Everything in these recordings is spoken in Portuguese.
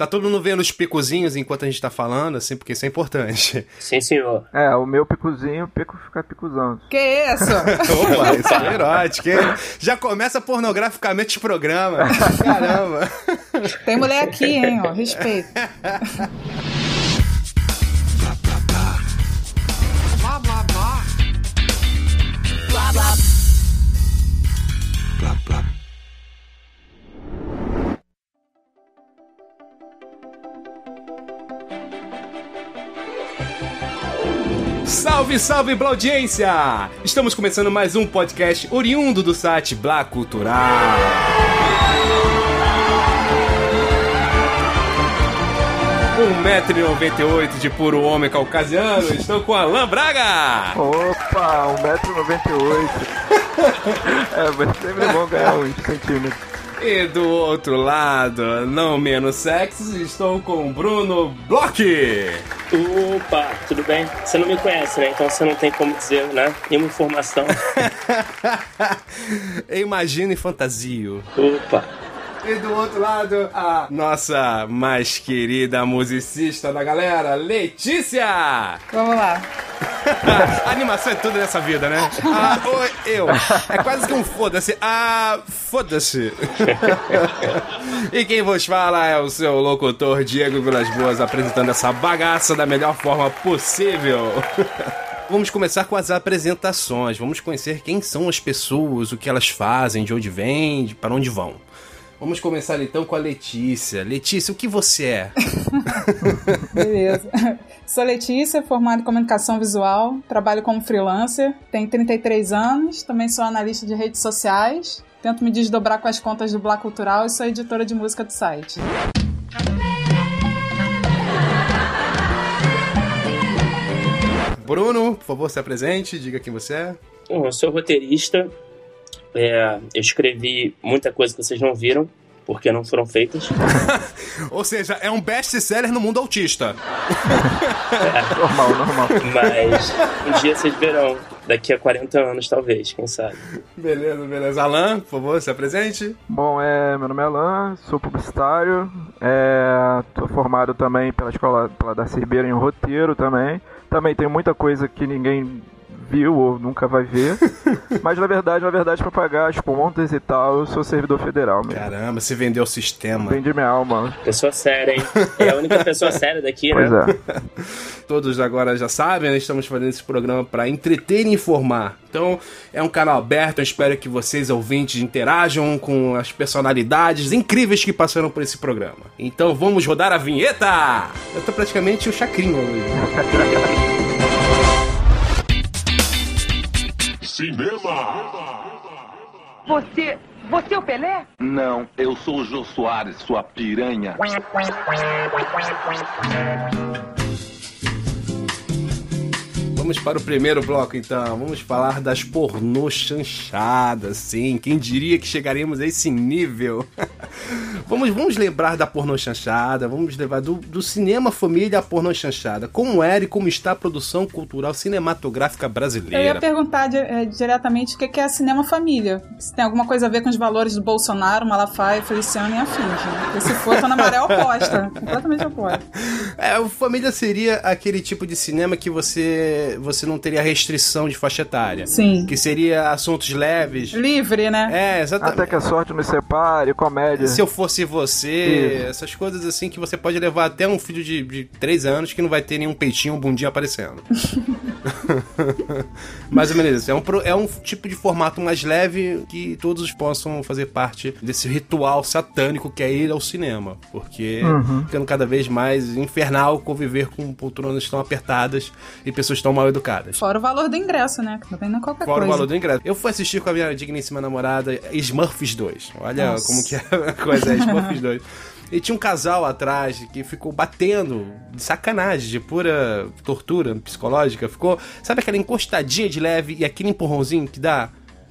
Tá todo mundo vendo os picozinhos enquanto a gente tá falando, assim, porque isso é importante. Sim, senhor. É, o meu picozinho, o pico fica picuzando. Que isso? Opa, isso é erótico, hein? Já começa pornograficamente o programa. Caramba. Tem mulher aqui, hein, ó. Respeito. Salve, salve, audiência! Estamos começando mais um podcast oriundo do site Blá Cultural. 1,98m de puro homem caucasiano, estou com Alan Braga! Opa, 1,98m. é, mas sempre é bom ganhar uns centímetros. E do outro lado, não menos sexy, estou com Bruno Bloch! Opa, tudo bem? Você não me conhece, né? Então você não tem como dizer, né? Nenhuma informação. Imagine fantasio. Opa. E do outro lado, a nossa mais querida musicista da galera, Letícia! Vamos lá. animação é tudo nessa vida, né? Ah, oi, eu. É quase que um foda-se. Ah, foda-se. e quem vos fala é o seu locutor Diego Vilas Boas apresentando essa bagaça da melhor forma possível. Vamos começar com as apresentações. Vamos conhecer quem são as pessoas, o que elas fazem, de onde vêm, para onde vão. Vamos começar então com a Letícia. Letícia, o que você é? Beleza. Sou Letícia, formada em comunicação visual, trabalho como freelancer, tenho 33 anos, também sou analista de redes sociais, tento me desdobrar com as contas do Blá Cultural e sou editora de música do site. Bruno, por favor, se apresente, diga quem você é. Bom, eu sou roteirista, é, eu escrevi muita coisa que vocês não viram, porque não foram feitas. Ou seja, é um best-seller no mundo autista. É. Normal, normal. Mas um dia vocês verão, daqui a 40 anos talvez, quem sabe. Beleza, beleza. Alan, por favor, se apresente. Bom, é, meu nome é Alan, sou publicitário, é, tô formado também pela escola pela da Ribeiro em roteiro também. Também tem muita coisa que ninguém viu ou nunca vai ver. Mas na verdade, na verdade, pra pagar as contas e tal, eu sou servidor federal mesmo. Caramba, você vendeu o sistema. Vendi minha alma. Pessoa séria, hein? É a única pessoa séria daqui, Pois né? é. Todos agora já sabem, né? estamos fazendo esse programa para entreter e informar. Então, é um canal aberto, eu espero que vocês, ouvintes, interajam com as personalidades incríveis que passaram por esse programa. Então, vamos rodar a vinheta! Eu tô praticamente o chacrinha hoje. Você. Você é o Pelé? Não, eu sou o Jô Soares, sua piranha. Vamos para o primeiro bloco, então. Vamos falar das pornô chanchadas, sim. Quem diria que chegaríamos a esse nível? vamos, vamos lembrar da pornô chanchada, vamos levar do, do cinema família à pornô chanchada. Como era e como está a produção cultural cinematográfica Eu ia brasileira? perguntar di- eh, diretamente o que que é cinema família. Se tem alguma coisa a ver com os valores do Bolsonaro, Malafaia, Feliciano e afins. Né? Porque se for, tô na maré oposta. Completamente oposta. É, o família seria aquele tipo de cinema que você, você não teria restrição de faixa etária. Sim. Que seria assuntos leves. Livre, né? É, exatamente. Até que a sorte nos separe, comédia. Se eu fosse você, essas coisas assim que você pode levar até um filho de, de 3 anos que não vai ter nenhum peitinho, um bundinho aparecendo. Mais ou menos isso. É um, é um tipo de formato mais leve que todos possam fazer parte desse ritual satânico que é ir ao cinema. Porque ficando cada vez mais infernal conviver com poltronas tão apertadas e pessoas tão mal educadas. Fora o valor do ingresso, né? Que também não é qualquer Fora o coisa. valor do ingresso. Eu fui assistir com a minha digníssima namorada Smurfs 2. Olha Nossa. como que é a coisa é Smurfs 2. E tinha um casal atrás que ficou batendo de sacanagem, de pura tortura psicológica. Ficou, sabe aquela encostadinha de leve e aquele empurrãozinho que dá?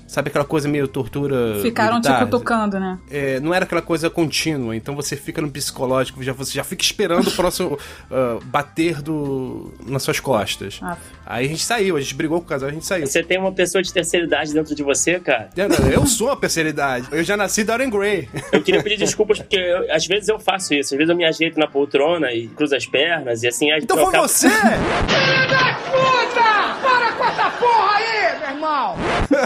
Sabe aquela coisa meio tortura. Ficaram militar? cutucando, né? É, não era aquela coisa contínua, então você fica no psicológico, já, você já fica esperando o próximo ah, bater do, nas suas costas. Ah. Aí a gente saiu, a gente brigou com o casal, a gente saiu. Você tem uma pessoa de terceira idade dentro de você, cara. Eu, não, eu sou a terceira idade. Eu já nasci Dorian Gray. Eu queria pedir desculpas porque eu- às vezes eu faço isso. Às vezes eu me ajeito na poltrona e cruzo as pernas e assim... Então foi você! Para com essa porra!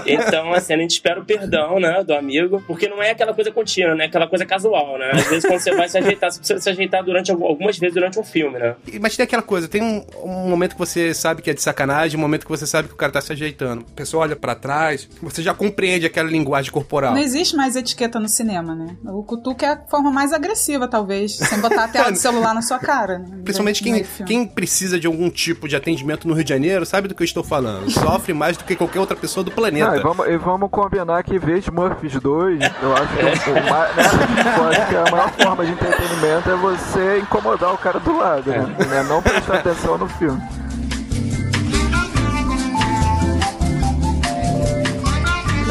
Então, assim, a gente espera o perdão, né, do amigo, porque não é aquela coisa contínua, né? Aquela coisa casual, né? Às vezes quando você vai se ajeitar, você precisa se ajeitar durante algum- algumas vezes durante um filme, né? Mas tem aquela coisa, tem um, um momento que você sabe que é de sacanagem, um momento que você sabe que o cara tá se ajeitando. A pessoa olha pra trás, você já compreende aquela linguagem corporal. Não existe mais etiqueta no cinema, né? O cutuque é a forma mais agressiva, talvez, sem botar a tela do celular na sua cara. Né? Principalmente quem, quem precisa de algum tipo de atendimento no Rio de Janeiro sabe do que eu estou falando. Sofre mais do que qualquer outra pessoa do planeta. Não, e, vamos, e vamos combinar que ver Smurfs 2, eu acho que, o, o ma- né, eu acho que a maior forma de entretenimento é você incomodar o cara do lado, né? Né? Não prestar atenção no filme.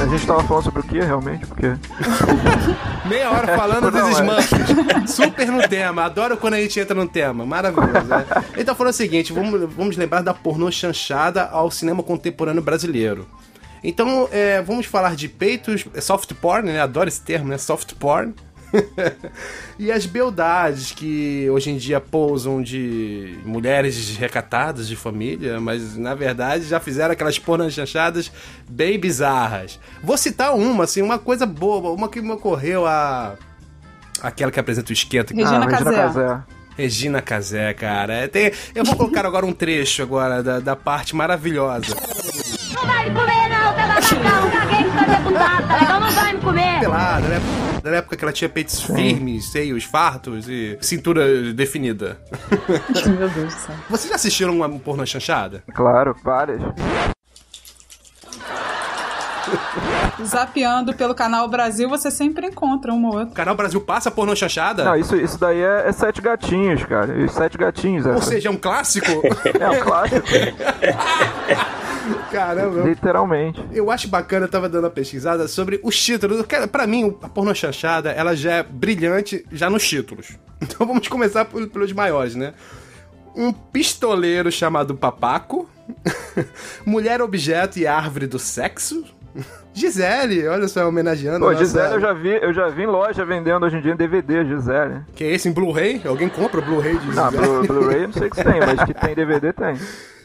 A gente tava falando sobre o que realmente? Porque. Meia hora falando dos é. Smurfs. Super no tema. Adoro quando a gente entra no tema. Maravilhoso, né? Então falando o seguinte, vamos, vamos lembrar da pornô chanchada ao cinema contemporâneo brasileiro. Então, é, vamos falar de peitos, é soft porn, né? Adoro esse termo, né? Soft porn. e as beldades que hoje em dia pousam de mulheres recatadas de família, mas na verdade já fizeram aquelas pornas chanchadas bem bizarras. Vou citar uma, assim, uma coisa boba, uma que me ocorreu a. Aquela que apresenta o esquenta. Regina ah, Regina Casé. Casé. Regina Casé, cara. É, tem- eu vou colocar agora um trecho agora da, da parte maravilhosa. Não vai me comer, Da época que ela tinha peitos firmes, seios fartos e cintura definida. Meu Deus do céu. Vocês já assistiram uma porno chanchada? Claro, várias. Zapeando pelo canal Brasil, você sempre encontra uma ou outra. O Canal Brasil passa porno chanchada? Não, isso, isso daí é, é Sete Gatinhos, cara. Os Sete Gatinhos, Ou essa. seja, é um clássico? É um clássico, Caramba. literalmente. Eu acho bacana, eu tava dando uma pesquisada sobre os títulos. Pra mim, a porno chanchada, ela já é brilhante já nos títulos. Então vamos começar pelos maiores, né? Um pistoleiro chamado Papaco. Mulher objeto e árvore do sexo. Gisele, olha só, homenageando. Pô, Gisele eu já vi, eu já vi em loja vendendo hoje em dia em DVD, Gisele. Que é esse em Blu-ray? Alguém compra Blu-ray de Não, Gisele? Blu- Blu-ray eu não sei que tem, mas que tem DVD tem.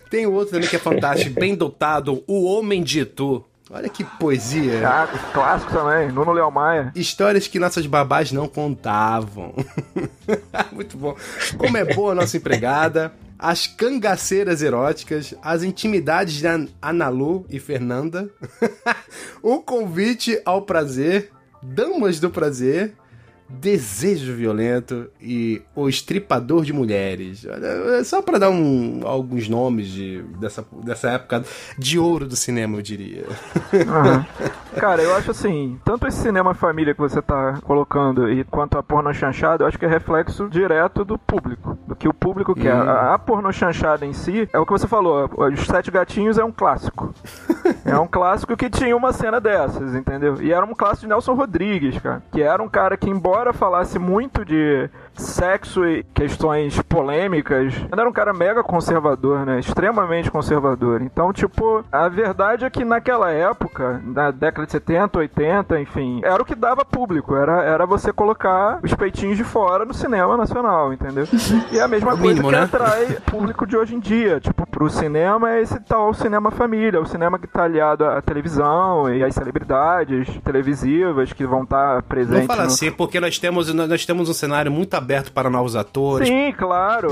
Tem o outro também que é fantástico, bem dotado, O Homem de Itu. Olha que poesia. Ah, clássico também, Nuno Leal Maia. Histórias que nossas babás não contavam. Muito bom. Como é boa a nossa empregada. As cangaceiras eróticas, as intimidades de An- Analu e Fernanda, o convite ao prazer, damas do prazer, desejo violento e o estripador de mulheres. É Só pra dar um- alguns nomes de, dessa, dessa época de ouro do cinema, eu diria. Aham. Cara, eu acho assim, tanto esse cinema família que você tá colocando e quanto a porno chanchada, eu acho que é reflexo direto do público, do que o público quer. A, a porno chanchada em si, é o que você falou, os Sete Gatinhos é um clássico. É um clássico que tinha uma cena dessas, entendeu? E era um clássico de Nelson Rodrigues, cara, que era um cara que embora falasse muito de sexo e questões polêmicas, era um cara mega conservador, né? Extremamente conservador. Então, tipo, a verdade é que naquela época, na década de 70, 80, enfim, era o que dava público. Era, era você colocar os peitinhos de fora no cinema nacional, entendeu? E é a mesma o coisa mínimo, que né? atrai público de hoje em dia. Tipo, pro cinema é esse tal cinema família, o cinema que tá aliado à televisão e às celebridades televisivas que vão estar Não presentes. fala no- assim, porque nós temos, nós temos um cenário muito aberto para novos atores. Sim, claro.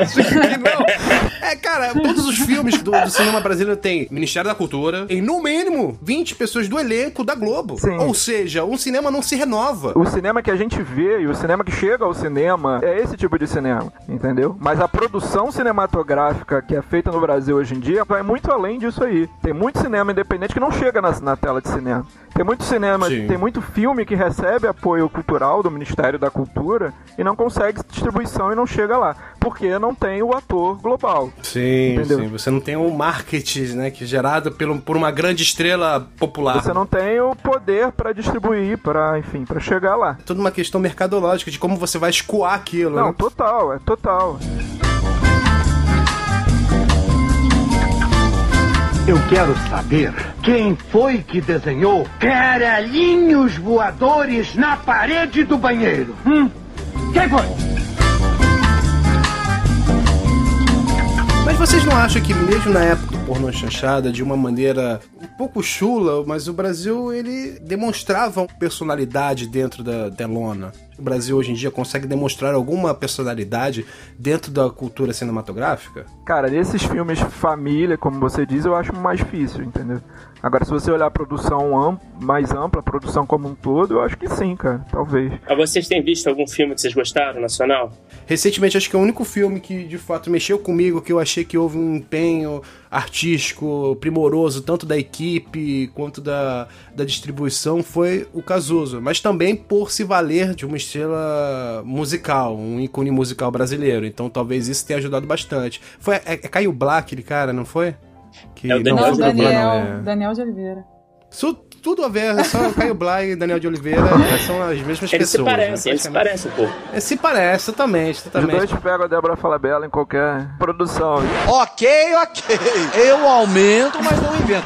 Acho que não. É, cara, todos os filmes do, do cinema brasileiro tem Ministério da Cultura, tem no mínimo 20 pessoas do elenco da Globo. Sim. Ou seja, um cinema não se renova. O cinema que a gente vê e o cinema que chega ao cinema é esse tipo de cinema, entendeu? Mas a produção cinematográfica que é feita no Brasil hoje em dia vai muito além disso aí. Tem muito cinema independente que não chega na, na tela de cinema. Tem muito cinema, Sim. tem muito filme que recebe apoio cultural do Ministério da Cultura e não consegue distribuição e não chega lá. Porque não tem o ator global. Sim, Entendeu? sim. Você não tem o marketing, né? Que é gerado pelo, por uma grande estrela popular. Você não tem o poder pra distribuir, pra, enfim, pra chegar lá. Toda uma questão mercadológica de como você vai escoar aquilo, Não, né? total, é total. Eu quero saber quem foi que desenhou caralhinhos voadores na parede do banheiro. Hum? Quem foi? Mas vocês não acham que mesmo na época do pornô chanchada, de uma maneira um pouco chula, mas o Brasil, ele demonstrava personalidade dentro da telona? O Brasil hoje em dia consegue demonstrar alguma personalidade dentro da cultura cinematográfica? Cara, nesses filmes família, como você diz, eu acho mais difícil, entendeu? Agora, se você olhar a produção am- mais ampla, a produção como um todo, eu acho que sim, cara, talvez. Ah, Vocês têm visto algum filme que vocês gostaram, nacional? Recentemente, acho que é o único filme que de fato mexeu comigo, que eu achei que houve um empenho artístico primoroso, tanto da equipe quanto da, da distribuição, foi o Cazuza. Mas também por se valer de uma estrela musical, um ícone musical brasileiro. Então talvez isso tenha ajudado bastante. Foi, é, é Caio Black, aquele cara, não foi? Que, É o Daniel Não, Caio Daniel, não, é. Daniel de Oliveira. Isso tudo a ver, é só o Caio Black e Daniel de Oliveira são as mesmas Eles se pessoas. parecem, né, eles se parecem um pouco. É, Se parece, totalmente, Os totalmente. dois pegam a Débora Falabella em qualquer produção. Ok, ok. Eu aumento, mas não invento.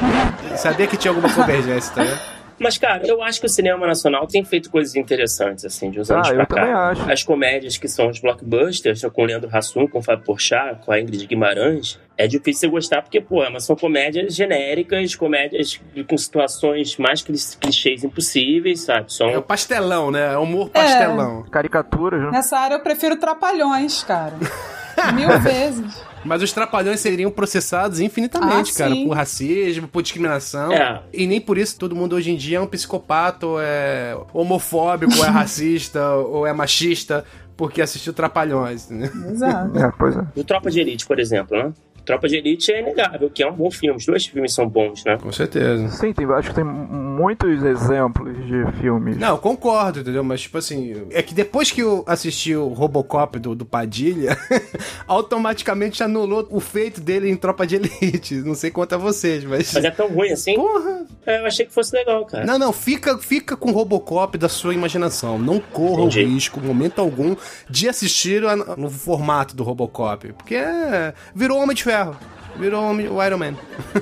Sabia que tinha alguma convergência, tá vendo? Mas, cara, eu acho que o cinema nacional tem feito coisas interessantes, assim, de uns anos Ah, pra eu também cá. acho. As comédias que são os blockbusters, com o Leandro Hassum, com o Fábio Porchat, com a Ingrid Guimarães, é difícil você gostar porque, pô, mas são comédias genéricas, comédias com situações mais clichês impossíveis, sabe? São... É o pastelão, né? É o humor pastelão. Caricaturas, né? Nessa área eu prefiro Trapalhões, cara. Mil vezes. Mas os trapalhões seriam processados infinitamente, Ah, cara, sim. por racismo, por discriminação. É. E nem por isso todo mundo hoje em dia é um psicopata, ou é homofóbico, ou é racista, ou é machista, porque assistiu Trapalhões. Né? Exato. É, pois é. O Tropa de Elite, por exemplo, né? Tropa de Elite é inegável, que é um bom filme. Os dois filmes são bons, né? Com certeza. Sim, tem, acho que tem muitos exemplos de filmes. Não, eu concordo, entendeu? Mas, tipo assim, é que depois que eu assisti o Robocop do, do Padilha, automaticamente anulou o feito dele em Tropa de Elite. Não sei quanto a vocês, mas. Mas é tão ruim assim? Porra! É, eu achei que fosse legal, cara. Não, não, fica, fica com o Robocop da sua imaginação. Não corra Entendi. o risco, momento algum, de assistir a- no formato do Robocop. Porque é, virou Homem de Ferro. Virou o Iron Man.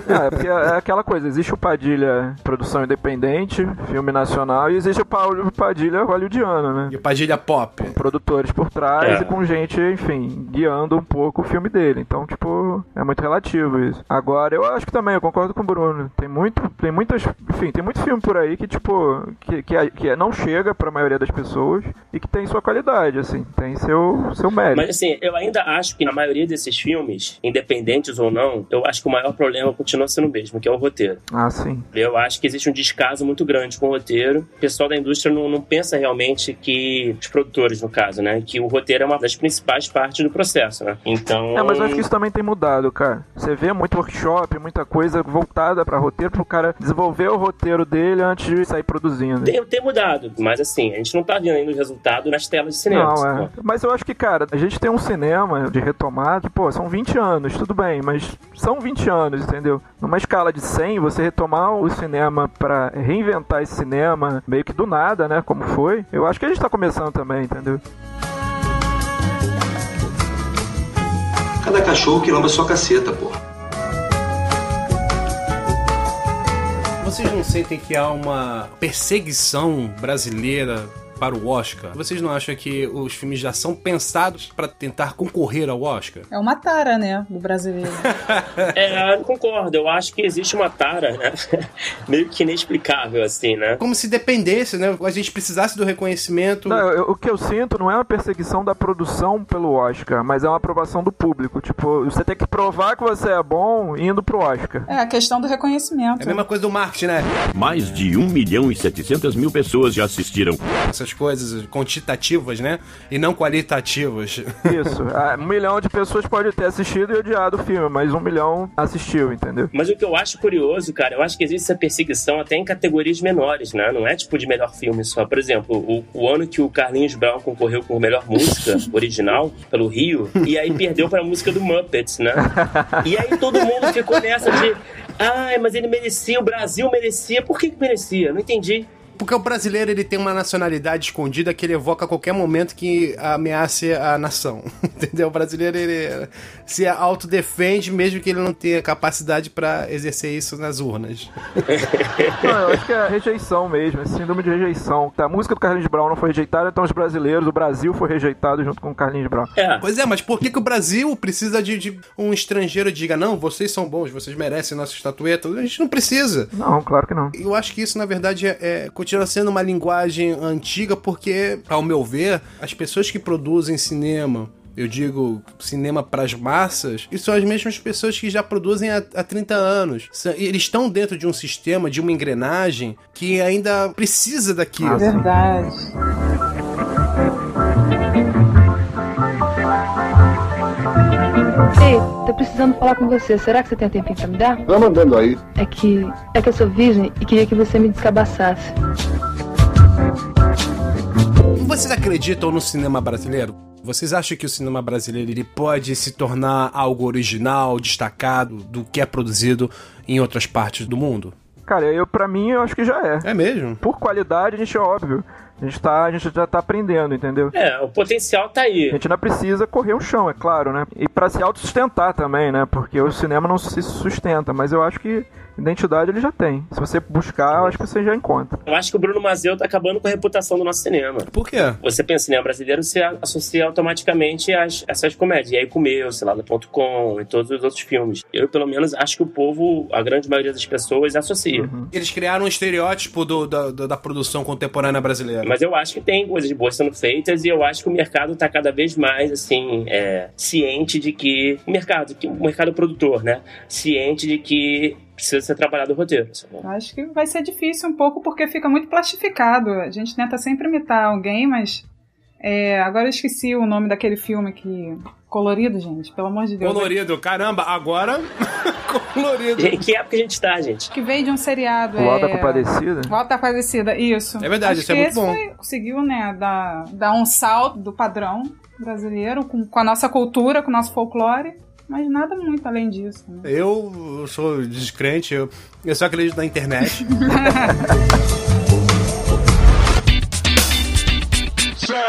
É, porque é aquela coisa, existe o Padilha produção independente, filme nacional, e existe o Paulo Padilha hollywoodiano, né? E o Padilha Pop. Produtores por trás É. e com gente, enfim, guiando um pouco o filme dele. Então, tipo, é muito relativo isso. Agora, eu acho que também, eu concordo com o Bruno. Tem muito, tem muitas, enfim, tem muito filme por aí que, tipo, que, que, que não chega pra maioria das pessoas e que tem sua qualidade, assim, tem seu, seu mérito. Mas assim, eu ainda acho que na maioria desses filmes, independentes ou não, eu acho que o maior problema continua sendo o mesmo, que é o roteiro. Ah, sim. Eu acho que existe um descaso muito grande com o roteiro. O pessoal da indústria não, não pensa realmente que, os produtores no caso, né, que o roteiro é uma das principais partes do processo, né? Então. É, mas eu acho que isso também tem mudado, cara. Você vê muito workshop, muita coisa voltada pra roteiro, pro cara desenvolver o roteiro dele antes de sair produzindo. Tem, tem mudado, mas assim, a gente não tá vendo ainda o resultado nas telas de cinema. Não, é. Mas eu acho que, cara, a gente tem um cinema de retomada, pô, são 20 anos, tudo bem, mas são 20 anos, entendeu? Numa escala de 100, você retomar o cinema pra reinventar esse cinema meio que do nada, né, como foi, eu acho que a gente tá começando também, entendeu? Cada cachorro que lamba sua caceta, pô. Vocês não sentem que há uma perseguição brasileira para o Oscar? Vocês não acham que os filmes já são pensados para tentar concorrer ao Oscar? É uma tara, né, do brasileiro. É, eu concordo. Eu acho que existe uma tara, né? Meio que inexplicável, assim, né? Como se dependesse, né? A gente precisasse do reconhecimento. Não, eu- o que eu sinto não é uma perseguição da produção pelo Oscar, mas é uma aprovação do público. Tipo, você tem que provar que você é bom indo pro Oscar. É a questão do reconhecimento. É a mesma coisa do marketing, né? Mais de 1 milhão e 700 mil pessoas já assistiram. Essas essas coisas quantitativas, né? E não qualitativas. Isso. Ah, Um milhão de pessoas pode ter assistido e odiado o filme, mas um milhão assistiu, entendeu? Mas o que eu acho curioso, cara, eu acho que existe essa perseguição até em categorias menores, né? Não é tipo de melhor filme só. Por exemplo, o, o ano que o Carlinhos Brown concorreu com melhor música original pelo Rio, e aí perdeu pra música do Muppets, né? E aí todo mundo ficou nessa de. Ai, mas ele merecia, o Brasil merecia. Por que, que merecia? Não entendi. Porque o brasileiro ele tem uma nacionalidade escondida que ele evoca a qualquer momento que ameace a nação. Entendeu? O brasileiro ele se autodefende mesmo que ele não tenha capacidade pra exercer isso nas urnas. Não, eu acho que é rejeição mesmo, é síndrome de rejeição. A música do Carlinhos Brown não foi rejeitada, então os brasileiros, o Brasil foi rejeitado junto com o Carlinhos Brown. É. Pois é, mas por que, que o Brasil precisa de, de um estrangeiro diga não, vocês são bons, vocês merecem nossa estatueta? A gente não precisa. Não, claro que não. Eu acho que isso, na verdade, é, é- continua sendo uma linguagem antiga, porque, ao meu ver, as pessoas que produzem cinema. Eu digo cinema para as massas, e são as mesmas pessoas que já produzem há, há 30 anos. Eles estão dentro de um sistema, de uma engrenagem que ainda precisa daquilo. Verdade. Ei, tô precisando falar com você. Será que você tem um tempinho pra me dar? Vai mandando aí. É que. É que eu sou virgem e queria que você me descabaçasse. Vocês acreditam no cinema brasileiro? Vocês acham que o cinema brasileiro ele pode se tornar algo original, destacado do que é produzido em outras partes do mundo? Cara, eu para mim eu acho que já é. É mesmo? Por qualidade, a gente é óbvio. A gente, tá, a gente já tá aprendendo, entendeu? É, o potencial tá aí. A gente ainda precisa correr um chão, é claro, né? E pra se autossustentar também, né? Porque o cinema não se sustenta, mas eu acho que identidade ele já tem. Se você buscar, eu acho que você já encontra. Eu acho que o Bruno Mazeu tá acabando com a reputação do nosso cinema. Por quê? Você pensa em cinema brasileiro, você associa automaticamente as, essas comédias. E aí comeu, sei lá, com e todos os outros filmes. Eu, pelo menos, acho que o povo, a grande maioria das pessoas, associa. Eles criaram um estereótipo do- da, da- da produção contemporânea brasileira. Mas eu acho que tem coisas boas sendo feitas e eu acho que o mercado tá cada vez mais, assim, é, ciente de que... O mercado, que, o mercado produtor, né? Ciente de que precisa ser trabalhado o roteiro. Acho que vai ser difícil um pouco porque fica muito plastificado. A gente tenta sempre imitar alguém, mas. É, agora eu esqueci o nome daquele filme que. Colorido, gente, pelo amor de Deus. Colorido, caramba, agora. Colorido. Que época a gente tá, gente? Que veio de um seriado. O Alta é... Compadecida? O Alta Compadecida, isso. É verdade, Acho isso é muito esse bom. foi- conseguiu, né, dar, dar um salto do padrão brasileiro com, com a nossa cultura, com o nosso folclore. Mas nada muito além disso. né? Eu sou descrente, eu, eu só acredito na internet.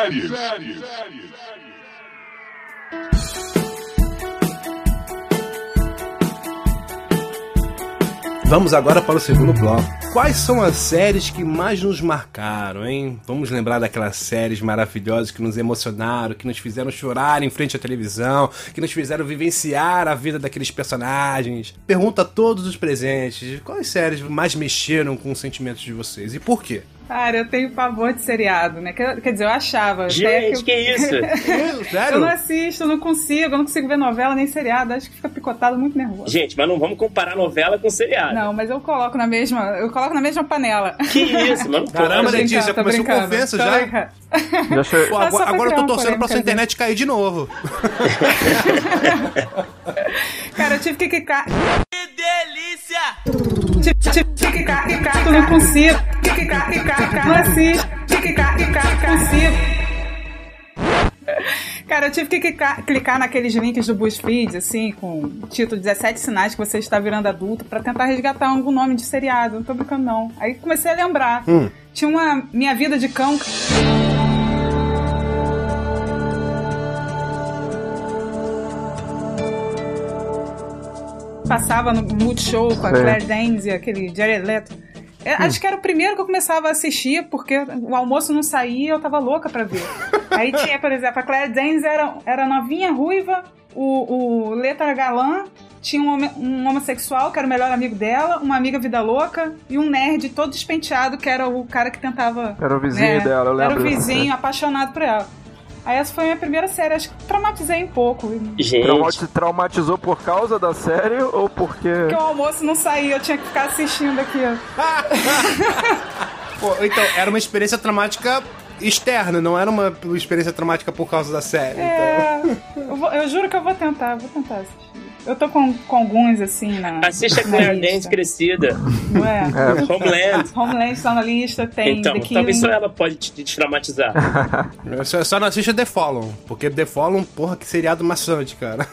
Séries. Vamos agora para o segundo bloco. Quais são as séries que mais nos marcaram, hein? Vamos lembrar daquelas séries maravilhosas que nos emocionaram, que nos fizeram chorar em frente à televisão, que nos fizeram vivenciar a vida daqueles personagens. Pergunta a todos os presentes: quais séries mais mexeram com os sentimentos de vocês e por quê? Cara, eu tenho pavor de seriado, né? Quer, quer dizer, eu achava. até Gente, eu- que isso? Eu não assisto, eu não consigo, eu não consigo ver novela nem seriado. Acho que fica picotado muito nervoso. Gente, mas não vamos comparar novela com seriado. Não, mas eu coloco na mesma. Eu coloco na mesma panela. Que isso, mano? Caramba, Letícia, começou com ofensa já? Já che- Pô, agora, agora eu tô torcendo pra sua internet cair de novo. Cara, eu tive que clicar. Que delícia! Eu não consigo. Não assisto. Consigo. Cara, eu tive que clicar, clicar naqueles links do BuzzFeed, assim, com título 17 sinais que você está virando adulto, pra tentar resgatar algum nome de seriado. Não tô brincando, não. Aí comecei a lembrar. Hum. Tinha uma Minha Vida de Cão. Passava no Multishow com a. Claire Danes e aquele Jared Leto. É, Acho que era o primeiro que eu começava a assistir, porque o almoço não saía e eu tava louca pra ver. Aí tinha, por exemplo, a Claire Danes era, era novinha, ruiva, o, o Letra Galã tinha um, homo- um homossexual, que era o melhor amigo dela, uma amiga vida louca, e um nerd todo despenteado, que era o cara que tentava... Era o vizinho dela, eu Era o lembro vizinho, apaixonado por ela. Aí essa foi a minha primeira série, acho que traumatizei um pouco. Gente, Traumati- traumatizou por causa da série ou porque. Porque o almoço não saía, eu tinha que ficar assistindo aqui. ó. Pô, então, era uma experiência traumática externa, não era uma experiência traumática por causa da série. É, eu, vou- eu juro que eu vou tentar, vou tentar assistir. Eu tô com, com alguns assim na. Assiste a na Claire crescida. Não é? Homeland. Homeland tá na lista, tem Então, The talvez só ela pode te, te traumatizar. Só, só não assista The Fallen, porque The Fallen, porra, que seriado maçante, cara.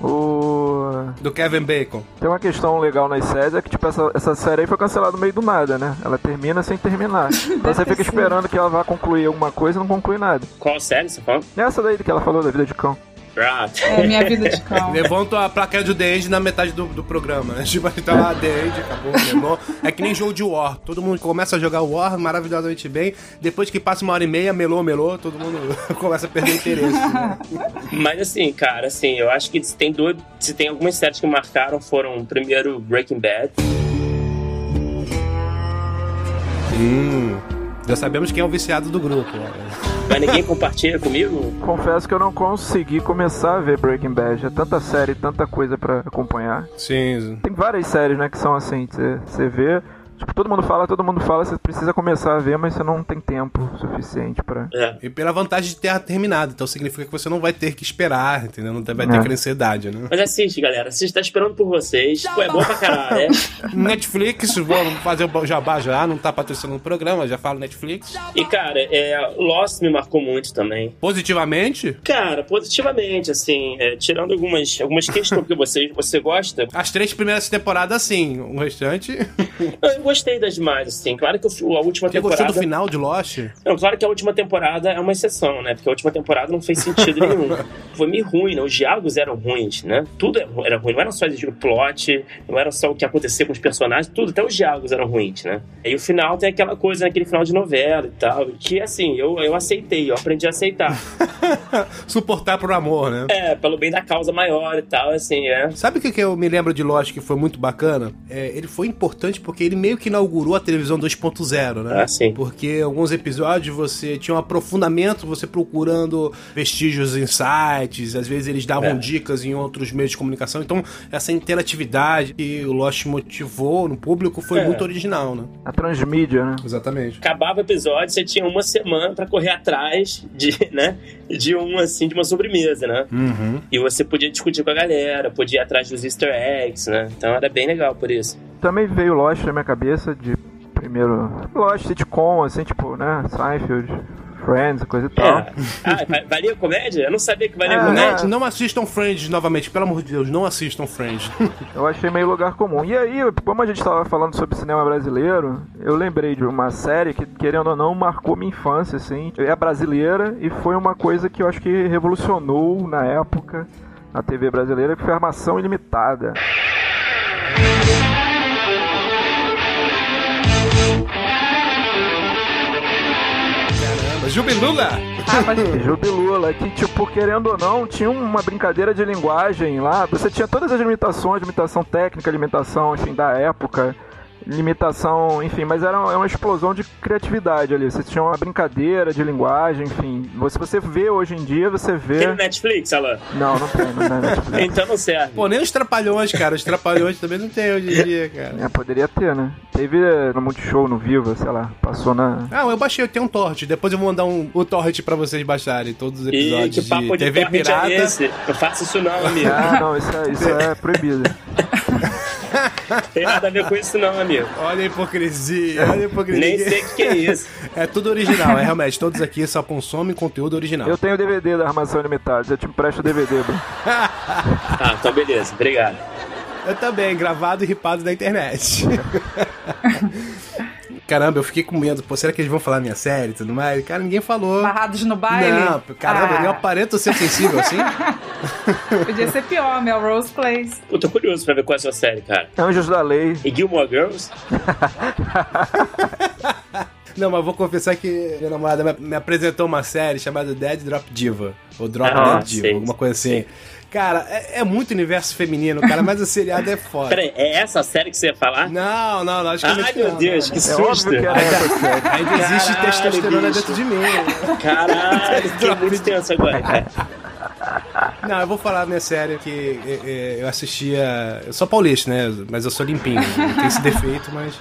O... Do Kevin Bacon. Tem uma questão legal nas séries, é que tipo, essa, essa série aí foi cancelada no meio do nada, né? Ela termina sem terminar. Então você fica esperando que ela vá concluir alguma coisa e não conclui nada. Qual série você fala? Essa daí que ela falou da vida de cão. É minha vida de cão. Levanto a placa de The End na metade do, do programa, né? Tipo, tá lá, The End, acabou, lembrou. É que nem jogo de War. Todo mundo começa a jogar War maravilhosamente bem. Depois que passa uma hora e meia, melou, melou, todo mundo começa a perder interesse. né? Mas assim, cara, assim, eu acho que se tem dois. Se tem algumas séries que marcaram, foram primeiro Breaking Bad. Já sabemos quem é o viciado do grupo. né? Mas ninguém compartilha comigo? Confesso que eu não consegui começar a ver Breaking Bad. É tanta série, tanta coisa pra acompanhar. Sim. Tem várias séries, né, que são assim, você- você vê, tipo, todo mundo fala, todo mundo fala, você precisa começar a ver, mas você não tem tempo suficiente pra... É. E pela vantagem de ter terminado. Então significa que você não vai ter que esperar, entendeu? Não vai ter É. aquela ansiedade, né? Mas assiste, galera. Assiste, tá esperando por vocês. Pô, é bom pra caralho, é? Netflix, vamos fazer o jabá já, não tá patrocinando o programa, já falo Netflix. E, cara, é, Lost me marcou muito também. Positivamente, Cara, positivamente, assim, é, tirando algumas, algumas questões que você, você gosta, as três primeiras temporadas, sim. O restante. gostei das demais, assim. Claro que a última Você temporada. gostou do final de Lost? Não, claro que a última temporada é uma exceção, né? Porque a última temporada não fez sentido nenhum. Foi meio ruim, né? Os diálogos eram ruins, né? Tudo era ruim. Não era só o plot, não era só o que acontecia com os personagens, tudo, até os diálogos eram ruins, né? E o final tem aquela coisa, né? aquele final de novela e tal, que assim, eu, eu aceitei, eu aprendi a aceitar. Suportar por amor, né? É, pelo bem da causa maior e tal, assim, é. Sabe o que, que eu me lembro de Lost que foi muito bacana? É, ele foi importante porque ele meio que inaugurou a televisão 2.0, né? Ah, sim. Porque alguns episódios você tinha um aprofundamento, você procurando vestígios em sites, às vezes eles davam É. dicas em outros meios de comunicação. Então, essa interatividade que o Lost motivou no público foi É. muito original, né? A transmídia, né? Exatamente. Acabava o episódio, você tinha uma semana pra correr atrás de, né, de um, assim, de uma sobremesa, né? Uhum. E você podia discutir com a galera, podia ir atrás dos easter eggs, né? Então era bem legal por isso. Também veio Lost na minha cabeça de primeiro... Lost, sitcom, assim, tipo, né? Seinfeld, Friends, coisa e tal. É. Ah, va- valia comédia? Eu não sabia que valia Ah, comédia. Não, não assistam Friends novamente, pelo amor de Deus, não assistam Friends. Eu achei meio lugar comum. E aí, como a gente estava falando sobre cinema brasileiro, eu lembrei de uma série que, querendo ou não, marcou minha infância, assim. É brasileira e foi uma coisa que eu acho que revolucionou na época a TV brasileira, que foi Armação Ilimitada. Jubilula! Ah, mas Jubilula, que tipo, querendo ou não, tinha uma brincadeira de linguagem lá. Você tinha todas as limitações, limitação técnica, limitação, enfim, da época. Limitação, enfim, mas era uma, é uma explosão de criatividade ali. Você tinha uma brincadeira de linguagem, enfim. Se você vê hoje em dia, você Tem no vê. Netflix, Alan? Não, não tem, não é Netflix. Então não serve. Pô, nem os trapalhões, cara. Os trapalhões também não tem hoje em dia, cara. É, poderia ter, né? Teve eh, no Multishow, no Viva, sei lá, passou na. Ah, eu baixei, eu tenho um torrent. Depois eu vou mandar um, o torrent pra vocês baixarem todos os episódios que papo de de TV torrent Pirata. é esse? Não faça isso não, amigo. Ah, não, isso é, isso é proibido. Tem nada a ver com isso não, amigo. Olha a hipocrisia, olha a hipocrisia. Nem sei o que que é isso. É tudo original, é realmente. Todos aqui só consomem conteúdo original. Eu tenho DVD da Armação Ilimitada, eu te empresto o DVD, bro. Ah, então beleza, obrigado. Eu também, gravado e ripado da internet. Caramba, eu fiquei com medo. Pô, será que eles vão falar minha série e tudo mais? Cara, ninguém falou. barrados no baile? Não, caramba, Ah, eu aparento ser sensível assim? Podia ser pior, Melrose Place. Eu tô curioso pra ver qual é a sua série, cara. Anjos da Lei. E Gilmore Girls? Não, mas vou confessar que minha namorada me, apresentou uma série chamada Dead Drop Diva. Ou Drop Ah, Dead Diva, sei, alguma coisa assim. Cara, é, é muito universo feminino, cara, mas o seriado é foda. Peraí, é essa série que você ia falar? Não, não, não, acho que Ai, não. meu Deus, que É susto. que era essa série. Ainda existe Caralho, testosterona bicho. dentro de mim. Caralho, fiquei muito tenso agora, cara. Não, eu vou falar minha série que é, é, eu assistia. Eu sou paulista, né? Mas eu sou limpinho. Tem esse defeito, mas.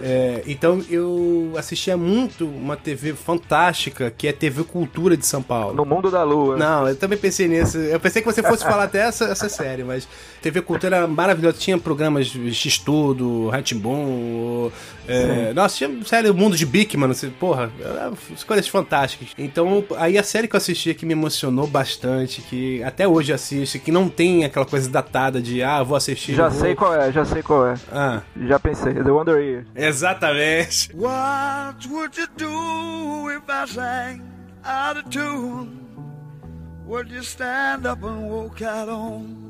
É, então eu assistia muito uma TV fantástica, que é TV Cultura de São Paulo. No Mundo da Lua. Não, eu também pensei nisso. Eu pensei que você fosse falar até essa, essa série, mas TV Cultura era maravilhosa. Tinha programas de X-Tudo, Ratimbom, é, nossa, tinha série O Mundo de Bic, mano. Assim, porra, era coisas fantásticas. Então, aí a série que eu assisti que me emocionou bastante, que até hoje assisto, que não tem aquela coisa datada de, ah, vou assistir. Já vou... sei qual é, já sei qual é. Ah. Já pensei, The Wonder Year. Exatamente. What would you do if I sang out of tune? Would you stand up and walk out on?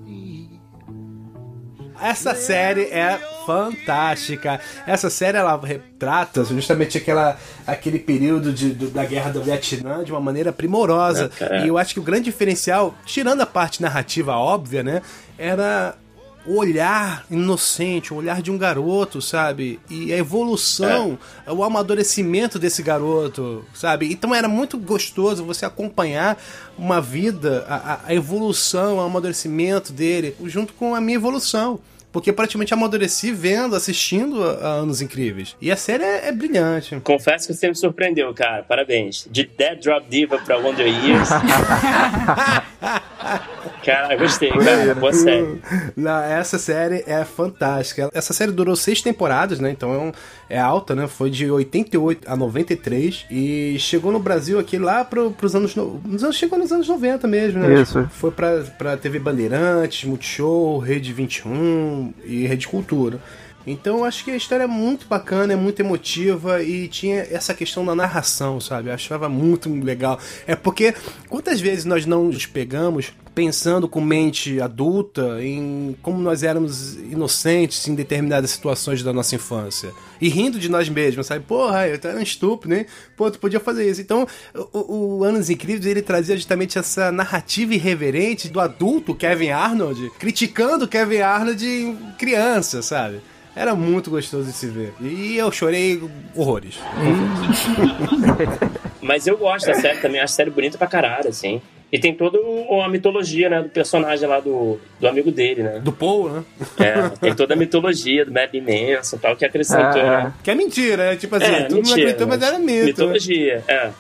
Essa série é fantástica. Essa série ela retrata justamente aquela, aquele período de, do, da guerra do Vietnã de uma maneira primorosa. É, e eu acho que o grande diferencial, tirando a parte narrativa óbvia, né, era o olhar inocente, o olhar de um garoto, sabe? E a evolução, é. o amadurecimento desse garoto, sabe? Então era muito gostoso você acompanhar uma vida, a, a evolução, o amadurecimento dele, junto com a minha evolução. Porque praticamente amadureci vendo, assistindo a, a Anos Incríveis. E a série é, é, brilhante. Confesso que você me surpreendeu, cara. Parabéns. De Dead Drop Diva pra Wonder Years. cara, gostei, cara. Boa série. Não, essa série é fantástica. Essa série durou seis temporadas, né? Então é, um, é alta, né? Foi de 88 a 93. E chegou no Brasil aqui lá pro, pros anos, nos anos. Chegou nos anos 90 mesmo, né? Isso. Foi pra, pra TV Bandeirantes, Multishow, Rede 21 e Rede Cultura. Então eu acho que a história é muito bacana, é muito emotiva e tinha essa questão da narração, sabe? Eu achava muito legal. É porque quantas vezes nós não nos pegamos pensando com mente adulta em como nós éramos inocentes em determinadas situações da nossa infância. E rindo de nós mesmos, sabe? Porra, eu era um estúpido, né? Pô, tu podia fazer isso. Então, o, o Anos Incríveis, ele trazia justamente essa narrativa irreverente do adulto Kevin Arnold, criticando Kevin Arnold criança, sabe? Era muito gostoso de se ver. E eu chorei horrores. Mas eu gosto da série também, acho a série bonita pra caralho, assim. E tem toda a mitologia, né, do personagem lá do, do amigo dele, né? Do Paul, né? É, tem toda a mitologia do Matt Manson e tal, que acrescentou, é, né? Que é mentira, é tipo assim, é, tudo mentira, não acreditou, mas era mito. Mitologia, é.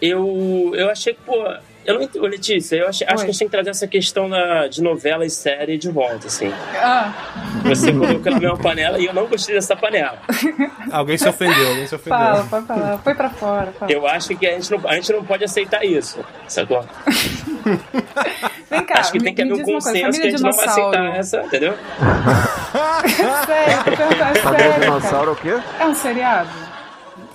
Eu, eu achei que, pô, eu não entendo, Letícia, eu acho, acho que a gente tem que trazer essa questão da, de novela e série de volta, assim. Ah. Você colocou na mesma panela e eu não gostei dessa panela. alguém se ofendeu, alguém se ofendeu. Fala, pode falar. Foi pra fora. Fala. Eu acho que a gente, não, a gente não pode aceitar isso, sacou? Vem cá, acho que tem que haver um consenso que a gente não vai aceitar essa, entendeu? sério, tô perguntando, Família sério. Dinossauro é o quê? É um seriado?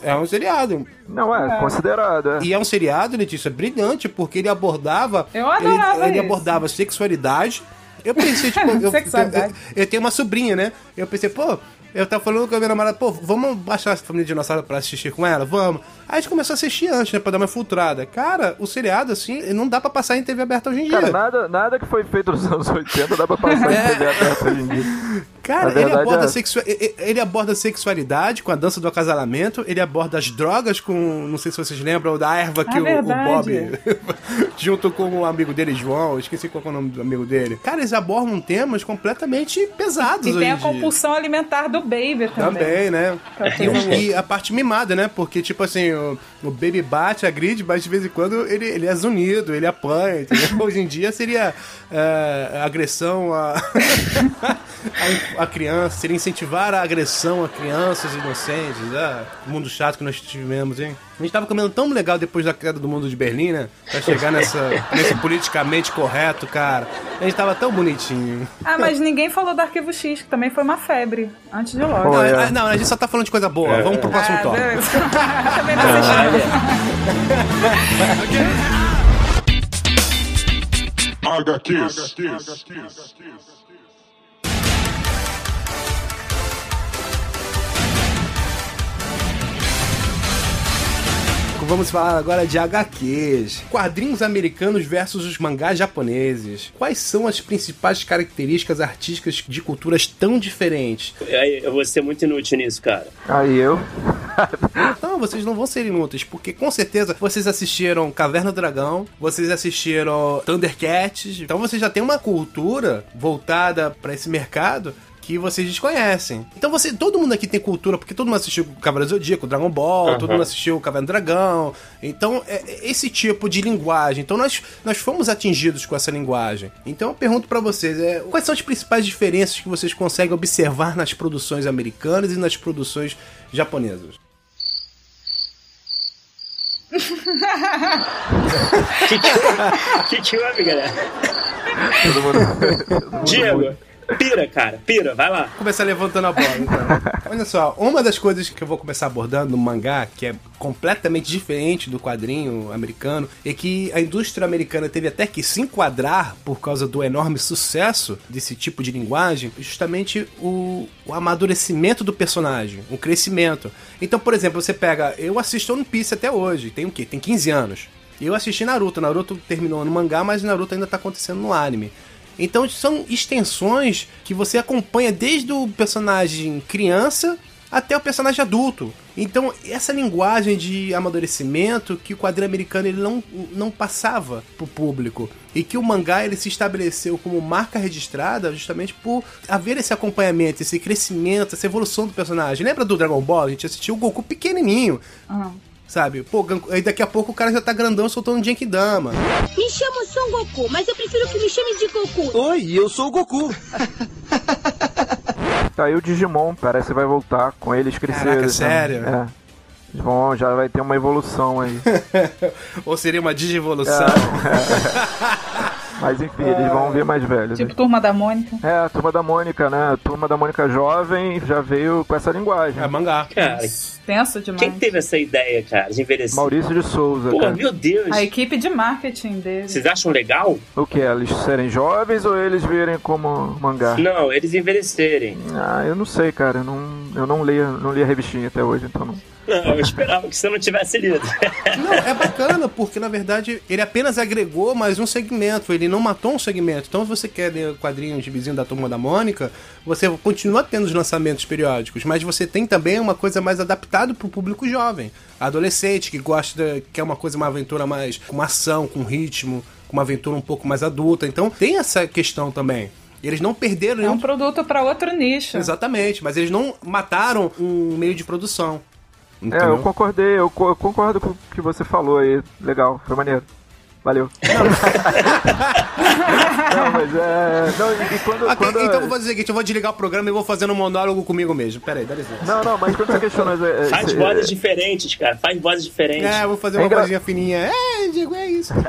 É um seriado. Não, é, É. considerado, é. E é um seriado, Letícia, brilhante, porque ele abordava. Eu adorava ele, ele abordava sexualidade. Eu pensei, tipo, eu, eu, eu tenho uma sobrinha, né? Eu pensei, pô, eu tava falando com a minha namorada, pô, vamos baixar essa família de dinossauro pra assistir com ela? Vamos. Aí a gente começou a assistir antes, né? Pra dar uma filtrada. Cara, o seriado, assim, não dá pra passar em TV aberta hoje em dia. Cara, nada, nada que foi feito nos anos 80 dá pra passar É. em TV aberta hoje em dia. Cara, Na ele aborda, é- ele aborda a sexualidade com a dança do acasalamento, ele aborda as drogas com. Não sei se vocês lembram da erva que É o, o. Bob. junto com o amigo dele, João, esqueci qual é o nome do amigo dele. Cara, eles abordam temas completamente pesados E hoje tem em a dia. compulsão alimentar do Baby também. Também, né? É E, e a parte mimada, né? Porque, tipo assim, o, o Baby bate, agride, mas de vez em quando ele, ele é zunido, ele apanha, entendeu? Hoje em dia seria é, agressão a, a, a criança, seria incentivar a agressão a crianças inocentes. Ah, mundo chato que nós tivemos, hein? A gente tava comendo tão legal depois da queda do mundo de Berlim, né? Pra chegar nessa, nesse politicamente correto, cara. A gente tava tão bonitinho. Ah, mas ninguém falou do Arquivo X, que também foi uma febre, antes de logo. Não, Foi, é. a- não, a gente só tá falando de coisa boa. Vamos pro próximo Ah, tópico. também não assisti. HQs. Vamos falar agora de HQs. Quadrinhos americanos versus os mangás japoneses. Quais são as principais características artísticas de culturas tão diferentes? Eu vou ser muito inútil nisso, cara. Aí eu. Não, vocês não vão ser inúteis, porque com certeza vocês assistiram Caverna do Dragão, vocês assistiram Thundercats, então vocês já têm uma cultura voltada para esse mercado que vocês desconhecem. Então você, todo mundo aqui tem cultura, porque todo mundo assistiu Cavaleiro do Zodíaco, Dragon Ball, Aham. todo mundo assistiu Cavaleiro do Dragão. Então, é, é esse tipo de linguagem. Então nós, nós fomos atingidos com essa linguagem. Então eu pergunto pra vocês, é, quais são as principais diferenças que vocês conseguem observar nas produções americanas e nas produções japonesas? Que que, que, que houve, galera? Todo mundo. Diego, pira, cara, pira, vai lá. começar levantando a bola, então. Olha só, uma das coisas que eu vou começar abordando no mangá, que é completamente diferente do quadrinho americano, é que a indústria americana teve até que se enquadrar por causa do enorme sucesso desse tipo de linguagem, justamente o, o amadurecimento do personagem, o crescimento. Então, por exemplo, você pega, eu assisto One Piece até hoje, tem o quê? Tem 15 anos. Eu assisti Naruto, Naruto terminou no mangá, mas Naruto ainda tá acontecendo no anime. Então são extensões que você acompanha desde o personagem criança até o personagem adulto. Então essa linguagem de amadurecimento que o quadrinho americano ele não, não passava pro público e que o mangá ele se estabeleceu como marca registrada justamente por haver esse acompanhamento, esse crescimento, essa evolução do personagem. Lembra do Dragon Ball? A gente assistiu o Goku pequenininho. Sabe? Pô, aí daqui a pouco o cara já tá grandão soltando Genkidama. Me chamo Son Goku, mas eu prefiro que me chame de Goku. Oi, eu sou o Goku. Tá aí o Digimon, parece que vai voltar com eles cresceram. Caraca, sério? É. Vão, já vai ter uma evolução aí. Ou seria uma digivolução. Mas enfim, eles vão vir mais velhos. Tipo Turma da Mônica. É, a turma da Mônica, né? A turma da Mônica jovem já veio com essa linguagem. É mangá. Cara, Tenso demais. quem teve essa ideia, cara, de envelhecer? Maurício de Souza. Pô, cara. meu Deus. A equipe de marketing dele. Vocês acham legal? O que? Eles serem jovens ou eles virem como mangá? Não, eles envelhecerem. Ah, eu não sei, cara. Eu não, eu não li, não li a revistinha até hoje, então não. Não, eu esperava que você não tivesse lido. Não, é bacana, porque na verdade ele apenas agregou mais um segmento, ele não matou um segmento. Então, se você quer ler quadrinhos de vizinho da turma da Mônica, você continua tendo os lançamentos periódicos, mas você tem também uma coisa mais adaptada pro público jovem, adolescente, que gosta, que é uma coisa, uma aventura mais com uma ação, com ritmo, com uma aventura um pouco mais adulta. Então, tem essa questão também. Eles não perderam É nenhum um produto para outro nicho. Exatamente, mas eles não mataram um meio de produção. É, Entendeu? eu concordei, eu, co- eu concordo com o que você falou aí. Legal, foi maneiro. Valeu. não, mas é. Não, e, quando. Ok, quando então eu vou fazer o seguinte, eu vou desligar o programa e vou fazendo um monólogo comigo mesmo. Pera aí, dá licença. Não, não, mas quando você questiona. É, Faz é, vozes diferentes, cara. Faz vozes diferentes. É, eu vou fazer É uma engra- vozinha fininha. É, Diego, é isso.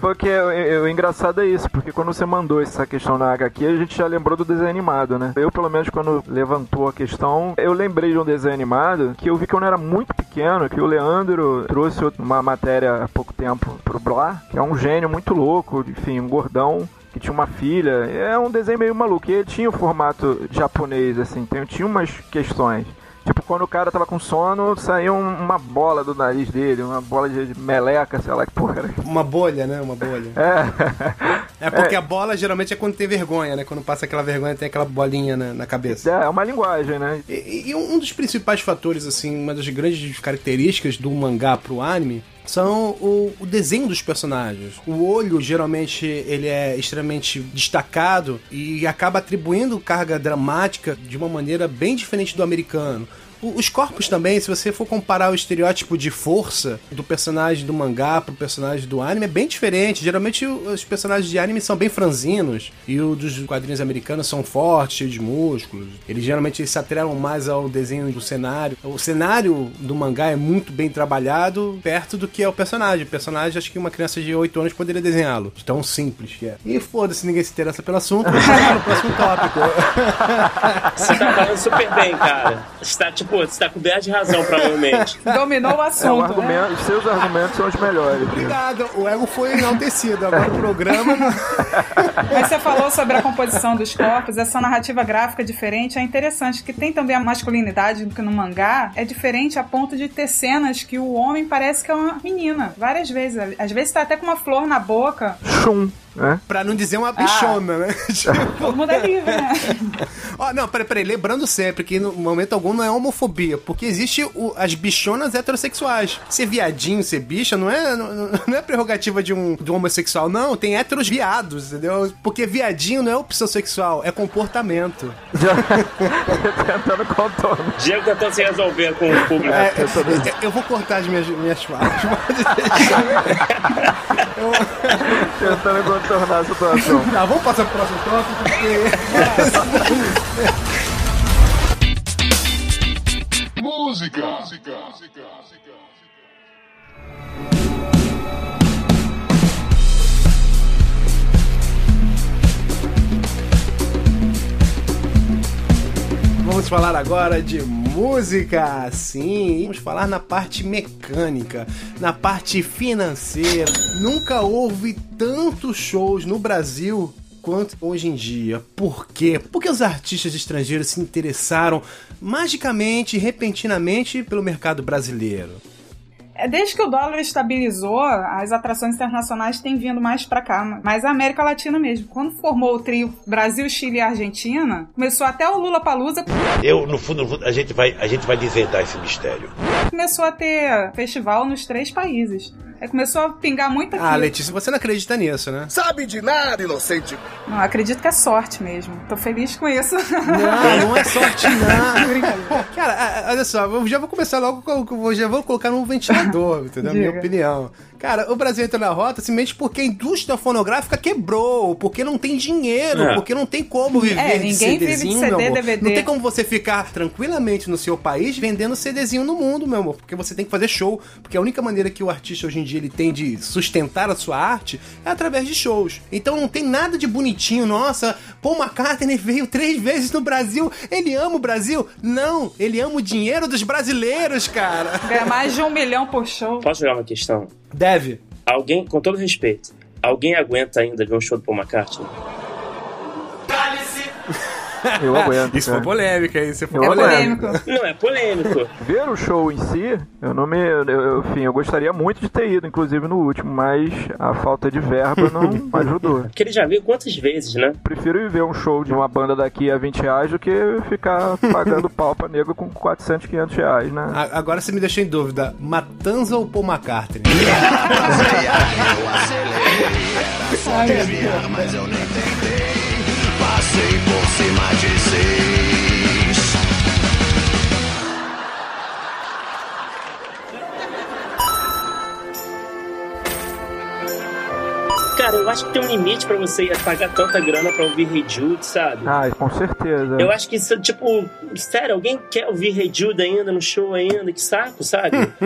Porque o, o- o engraçado é isso, porque quando você mandou essa questão na HQ, a gente já lembrou do desenho animado, né? Eu, pelo menos, quando levantou a questão, eu lembrei de um desenho animado que eu vi que eu não era muito pequeno, que o Leandro trouxe uma matéria há pouco tempo pro Blá, que é um gênio muito louco, enfim, um gordão que tinha uma filha. É um desenho meio maluco. E ele tinha o formato japonês, assim, tem, tinha umas questões. Tipo, quando o cara tava com sono, saía um- uma bola do nariz dele, uma bola de meleca, sei lá que porra era. Uma bolha, né? Uma bolha. É. É porque a bola geralmente é quando tem vergonha, né? Quando passa aquela vergonha tem aquela bolinha na, na cabeça. É, é uma linguagem, né? E, e um dos principais fatores, assim, uma das grandes características do mangá pro anime são o, o desenho dos personagens. O olho, geralmente, ele é extremamente destacado e acaba atribuindo carga dramática de uma maneira bem diferente do americano. Os corpos também, se você for comparar o estereótipo de força do personagem do mangá pro personagem do anime, é bem diferente. Geralmente os personagens de anime são bem franzinos e o dos quadrinhos americanos são fortes, cheios de músculos. Eles geralmente se atrelam mais ao desenho do cenário. O cenário do mangá é muito bem trabalhado perto do que é o personagem. O personagem, acho que uma criança de 8 anos poderia desenhá-lo. De Tão simples que é. E foda-se, ninguém se interessa pelo assunto. Vamos no próximo tópico. Você tá falando super bem, cara. Você tá, tipo, você tá coberto de razão, provavelmente. Dominou o É, o assunto. né? argumento, os seus argumentos são os melhores. Obrigado, o ego foi enaltecido. Agora o programa. Mas você falou sobre a composição dos corpos, essa narrativa gráfica diferente é interessante, que tem também a masculinidade do que no mangá, é diferente a ponto de ter cenas que o homem parece que é uma menina, várias vezes. Às vezes tá até com uma flor na boca. Chum, né? Pra não dizer uma bichona, né? Todo mundo é livre, né? Ó, não, peraí, peraí. Lembrando sempre que no momento algum não é homofobia, porque existe o- as bichonas heterossexuais. Ser viadinho, ser bicha, não é, não, não é prerrogativa de um, de um homossexual, não. Tem héteros viados, entendeu? Porque viadinho não é opção sexual, é comportamento. Tentando contorno. Diego tentando se resolver com o público. É, eu, eu vou cortar as minhas, minhas falas. Tentando contornar a situação. Tá, vamos passar pro próximo tópico, porque. Música. Vamos falar agora de música, sim. Vamos falar na parte mecânica, na parte financeira. Nunca houve tantos shows no Brasil quanto hoje em dia. Por quê? Porque os artistas estrangeiros se interessaram magicamente, repentinamente pelo mercado brasileiro. É, Desde que o dólar estabilizou, as atrações internacionais têm vindo mais pra cá, mas a América Latina mesmo. Quando formou o trio Brasil, Chile e Argentina, começou até o Lula Palusa, Eu, no fundo, no fundo, a gente vai, a gente vai desvendar esse mistério. começou a ter festival nos três países. Aí começou a pingar muito aqui. Ah, Letícia, você não acredita nisso, né? Sabe de nada, inocente. Não, acredito que é sorte mesmo. Tô feliz com isso. Não, não é sorte, não. Brincadeira. Cara, olha só, eu já vou começar logo já vou colocar num ventilador, entendeu? Minha Diga. opinião. Cara, o Brasil entrou na rota simplesmente porque a indústria fonográfica quebrou, porque não tem dinheiro, É. porque não tem como viver É, de ninguém vive de CDzinho, CD, meu amor. DVD. Não tem como você ficar tranquilamente no seu país vendendo CDzinho no mundo, meu amor, porque você tem que fazer show, porque a única maneira que o artista hoje em dia ele tem de sustentar a sua arte é através de shows. Então não tem nada de bonitinho, nossa, Paul McCartney veio três vezes no Brasil, ele ama o Brasil? Não, ele ama o dinheiro dos brasileiros, cara. Ganha mais de um milhão por show. Posso jogar uma questão? Deve. Alguém, com todo respeito, alguém aguenta ainda ver um show do Paul McCartney? Eu aguento. Isso foi cara. polêmica, isso foi Eu polêmico. aguento. Não, é polêmico. Ver o show em si, eu não me. Eu, eu- enfim, eu gostaria muito de ter ido, inclusive no último, mas a falta de verba não ajudou. Porque ele já viu quantas vezes, né? Prefiro ir ver um show de uma banda daqui a 20 reais do que ficar pagando pau pra nego com 400, 500 reais, né? A- Agora você me deixou em dúvida, Matanza ou Paul McCartney? mas eu nem. Passei por cima de seis. Cara, eu acho que tem um limite pra você ir pagar tanta grana pra ouvir Hey Jude, sabe? Ah, com certeza. Eu acho que isso, tipo, sério, alguém quer ouvir Hey Jude ainda no show ainda? Que saco, sabe?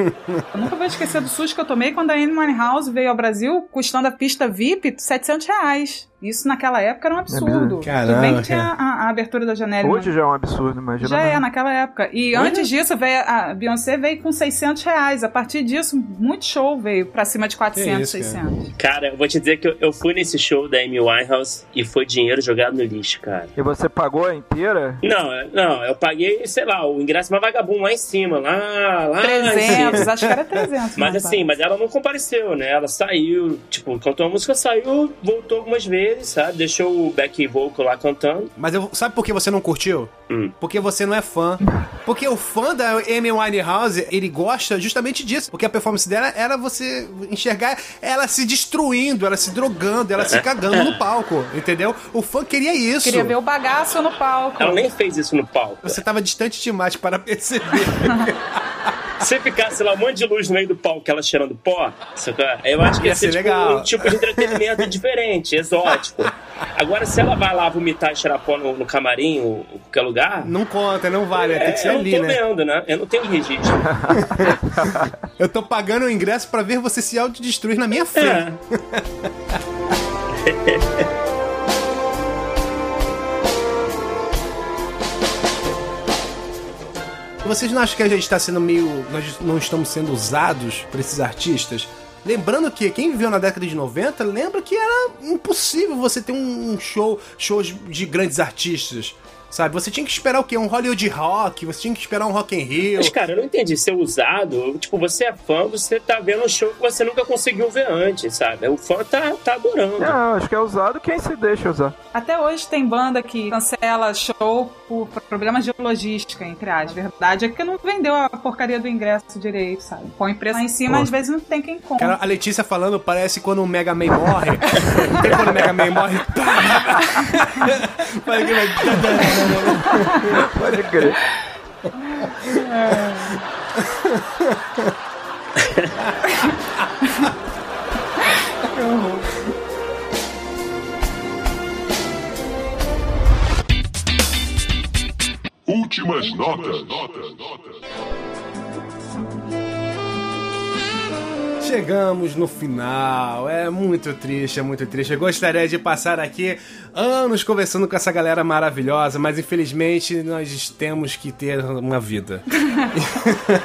Eu nunca vou esquecer do susto que eu tomei quando a Amy Winehouse veio ao Brasil, custando a pista VIP 700 reais. Isso naquela época era um absurdo. Caramba, Tudo bem que tinha a, a abertura da janela. Hoje já é um absurdo, imagina. Já é, naquela época. E Olha. antes disso, veio, a Beyoncé veio com 600 reais. A partir disso, muito show veio pra cima de 400, Que isso, cara. 600. Cara, eu vou te dizer que eu, eu fui nesse show da Amy Winehouse e foi dinheiro jogado no lixo, cara. E você pagou a inteira? Não, é- não, eu paguei, sei lá, o ingresso mais vagabundo lá em cima, lá, lá em 300, cima. acho que era 300. Mas né, assim, mas ela não compareceu, né? Ela saiu, tipo, cantou a música, saiu, voltou algumas vezes, sabe? Deixou o back vocal lá cantando. Mas eu, sabe por que você não curtiu? Hum. Porque você não é fã. Porque o fã da Amy Winehouse, ele gosta justamente disso. Porque a performance dela era você enxergar ela se destruindo, ela se drogando, ela se cagando no palco, entendeu? O fã queria isso. Queria ver o bagaço no palco. Ela nem fez isso no palco. Você tava distante demais para perceber. Se ficasse lá um monte de luz no meio do palco, ela cheirando pó, sacou? eu acho que ia, Ia ser, ser tipo, um tipo de entretenimento diferente, exótico. Agora, se ela vai lá vomitar e cheirar pó no, no camarim ou em qualquer lugar. Não conta, não vale, tem que ser eu ali, não tô né? vendo, né? Eu não tenho registro. Eu tô pagando o ingresso pra ver você se autodestruir na minha frente. É. Vocês não acham que a gente está sendo meio. Nós não estamos sendo usados por esses artistas? Lembrando que quem viveu na década de 90 lembra que era impossível você ter um show, shows de grandes artistas. Sabe? Você tinha que esperar o quê? Um Hollywood Rock, você tinha que esperar um Rock in Rio. Mas, cara, eu não entendi. Ser usado, tipo, você é fã, você tá vendo um show que você nunca conseguiu ver antes, sabe? O fã tá, tá adorando. Não, acho que é usado quem se deixa usar. Até hoje tem banda que cancela show por problemas de logística, entre as verdade é que não vendeu a porcaria do ingresso direito, sabe? Põe preço lá em cima, Pô. às vezes não tem quem compra. Cara, a Letícia falando parece quando o Mega Man morre. Não tem quando o Mega Man morre. Pode crer. Últimas notas. Chegamos no final. É muito triste, é muito triste. Eu gostaria de passar aqui anos conversando com essa galera maravilhosa, mas infelizmente nós temos que ter uma vida.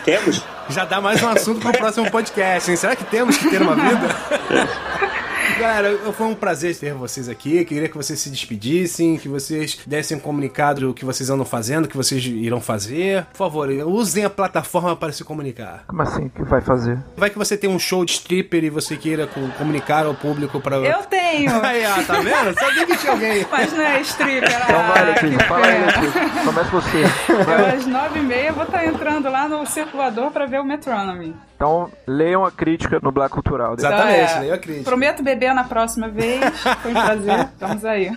Temos? Já dá mais um assunto pro próximo podcast, hein? Será que temos que ter uma vida? Galera, eu- foi um prazer ter vocês aqui. Queria que vocês se despedissem, que vocês dessem um comunicado do que vocês andam fazendo, o que vocês irão fazer. Por favor, usem a plataforma para se comunicar. Como assim que vai fazer? Vai que você tem um show de stripper e você queira co- comunicar ao público para. Eu tenho! Aí, ó, tá vendo? Sabia que tinha alguém. Mas não é stripper. Então vai, ah, Letícia, que fala aí. Letícia. Começa você. Eu Vai. às nove e meia vou estar entrando lá no circulador pra ver o Metronomy. Então, leiam a crítica no Black Cultural. Exatamente, Então, é, leio a crítica. Prometo beber na próxima vez. Foi um prazer. Estamos aí.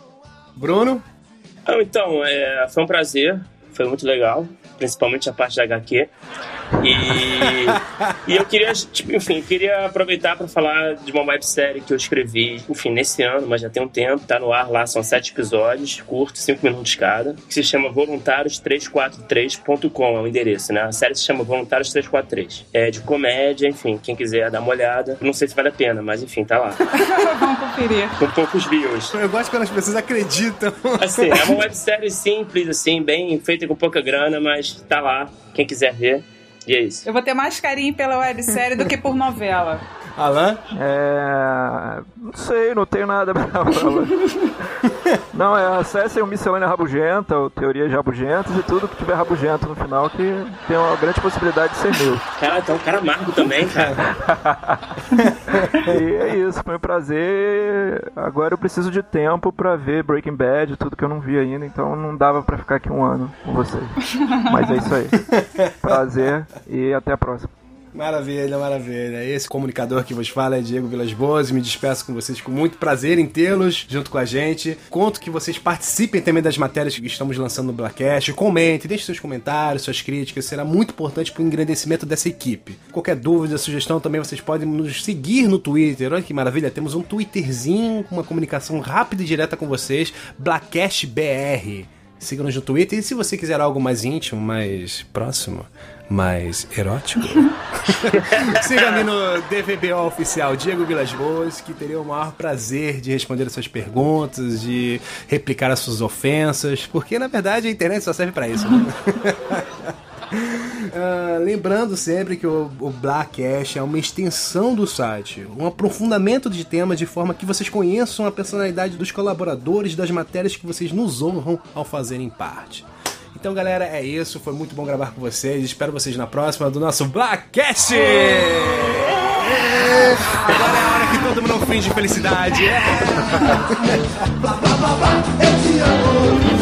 Bruno? Então, é, foi um prazer, foi muito legal, principalmente a parte da HQ. E, e eu queria, tipo, enfim, queria aproveitar para falar de uma websérie que eu escrevi, enfim, nesse ano, mas já tem um tempo, tá no ar lá, são sete episódios, curtos, cinco minutos cada, que se chama voluntários343.com, é o endereço, né? A série se chama Voluntários 343. É de comédia, enfim, quem quiser dar uma olhada. Não sei se vale a pena, mas enfim, tá lá. Vamos conferir. Com poucos views. Eu gosto quando as pessoas acreditam. Assim, é uma websérie simples, assim, bem feita com pouca grana, mas tá lá, quem quiser ver. E é isso. Eu vou ter mais carinho pela websérie do que por novela. Alan? É. Não sei, não tenho nada pra falar. Não, é, acessem o Miscelânea Rabugenta, ou Teorias Rabugentas e tudo que tiver rabugento no final, que tem uma grande possibilidade de ser meu. Cara, tá um cara amargo também, cara. E é isso, foi um prazer. Agora eu preciso de tempo pra ver Breaking Bad, tudo que eu não vi ainda, então não dava pra ficar aqui um ano com vocês. Mas é isso aí. Prazer e até a próxima. Maravilha, maravilha. Esse comunicador que vos fala é Diego Vilas Boas. Me despeço com vocês com muito prazer em tê-los junto com a gente. Conto que vocês participem também das matérias que estamos lançando no Blackcast. Comente, deixe seus comentários, suas críticas. Será muito importante para o engrandecimento dessa equipe. Qualquer dúvida, sugestão também vocês podem nos seguir no Twitter. Olha que maravilha, temos um Twitterzinho com uma comunicação rápida e direta com vocês. Blackcast BR. Siga-nos no Twitter e se você quiser algo mais íntimo, mais próximo, mais erótico, siga-me no DVBO Oficial Diego Vilas Boas, que teria o maior prazer de responder as suas perguntas, de replicar as suas ofensas, porque na verdade a internet só serve pra isso. Né? Ah, lembrando sempre que o, o Black Ash é uma extensão do site, um aprofundamento de temas de forma que vocês conheçam a personalidade dos colaboradores das matérias que vocês nos honram ao fazerem parte. Então, galera, é isso. Foi muito bom gravar com vocês. Espero vocês na próxima do nosso Blackcast! Agora é a hora que todo mundo finge felicidade. É. Eu te amo.